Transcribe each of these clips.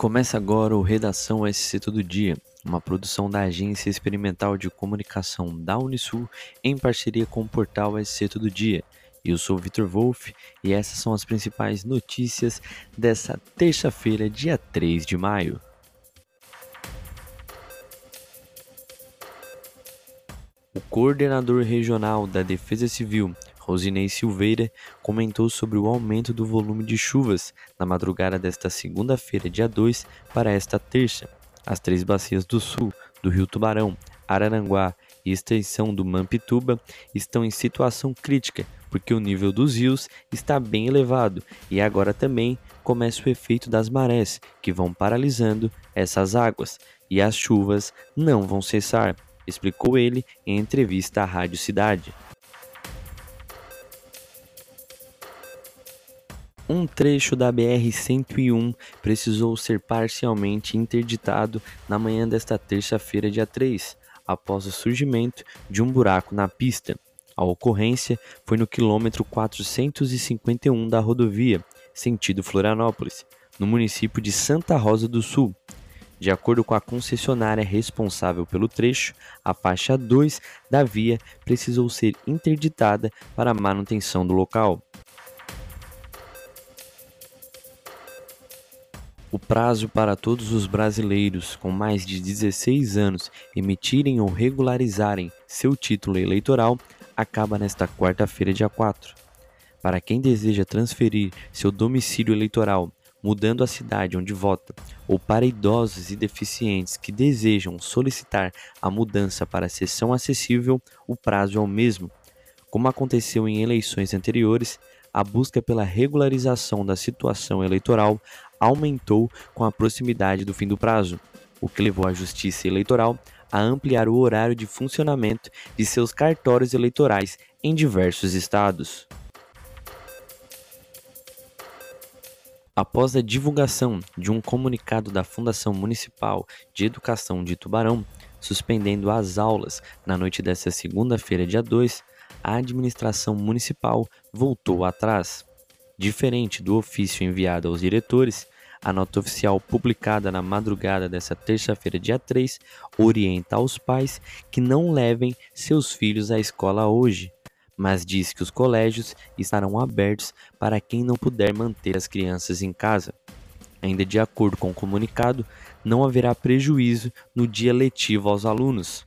Começa agora o Redação SC Todo Dia, uma produção da Agência Experimental de Comunicação da Unisul em parceria com o portal SC Todo Dia. Eu sou Vitor Wolff e essas são as principais notícias dessa terça-feira, dia 3 de maio. O coordenador regional da Defesa Civil, Rosinei Silveira, comentou sobre o aumento do volume de chuvas na madrugada desta segunda-feira, dia 2, para esta terça. As três bacias do sul, do Rio Tubarão, Araranguá e extensão do Mampituba estão em situação crítica, porque o nível dos rios está bem elevado e agora também começa o efeito das marés, que vão paralisando essas águas, e as chuvas não vão cessar explicou ele em entrevista à Rádio Cidade. Um trecho da BR-101 precisou ser parcialmente interditado na manhã desta terça-feira, dia 3, após o surgimento de um buraco na pista. A ocorrência foi no quilômetro 451 da rodovia, sentido Florianópolis, no município de Santa Rosa do Sul, de acordo com a concessionária responsável pelo trecho, a faixa 2 da via precisou ser interditada para manutenção do local. O prazo para todos os brasileiros com mais de 16 anos emitirem ou regularizarem seu título eleitoral acaba nesta quarta-feira, dia 4. Para quem deseja transferir seu domicílio eleitoral mudando a cidade onde vota, ou para idosos e deficientes que desejam solicitar a mudança para a sessão acessível, o prazo é o mesmo. Como aconteceu em eleições anteriores, a busca pela regularização da situação eleitoral aumentou com a proximidade do fim do prazo, o que levou a Justiça Eleitoral a ampliar o horário de funcionamento de seus cartórios eleitorais em diversos estados. Após a divulgação de um comunicado da Fundação Municipal de Educação de Tubarão, suspendendo as aulas na noite desta segunda-feira, dia 2, a administração municipal voltou atrás. Diferente do ofício enviado aos diretores, a nota oficial publicada na madrugada desta terça-feira, dia 3, orienta aos pais que não levem seus filhos à escola hoje, mas diz que os colégios estarão abertos para quem não puder manter as crianças em casa. Ainda de acordo com o comunicado, não haverá prejuízo no dia letivo aos alunos.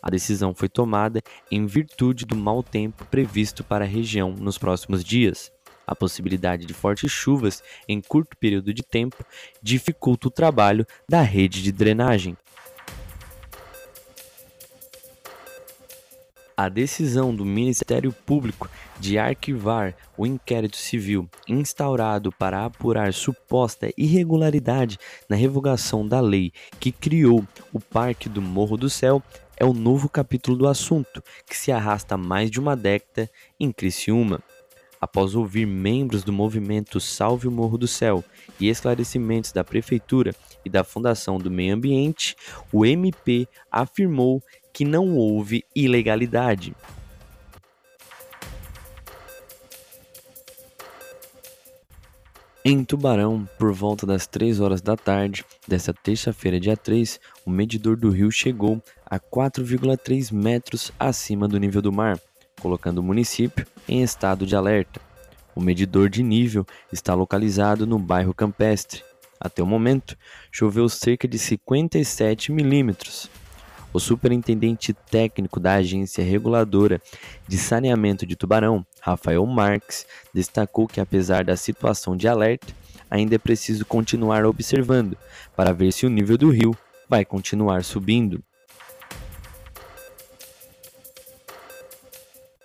A decisão foi tomada em virtude do mau tempo previsto para a região nos próximos dias. A possibilidade de fortes chuvas em curto período de tempo dificulta o trabalho da rede de drenagem. A decisão do Ministério Público de arquivar o inquérito civil instaurado para apurar suposta irregularidade na revogação da lei que criou o Parque do Morro do Céu é o novo capítulo do assunto, que se arrasta há mais de uma década em Criciúma. Após ouvir membros do movimento Salve o Morro do Céu e esclarecimentos da Prefeitura e da Fundação do Meio Ambiente, o MP afirmou que não houve ilegalidade. Em Tubarão, por volta das 3 horas da tarde desta terça-feira, dia 3, o medidor do rio chegou a 4,3 metros acima do nível do mar, colocando o município em estado de alerta. O medidor de nível está localizado no bairro Campestre. Até o momento, choveu cerca de 57 milímetros, o superintendente técnico da Agência Reguladora de Saneamento de Tubarão, Rafael Marques, destacou que apesar da situação de alerta, ainda é preciso continuar observando para ver se o nível do rio vai continuar subindo.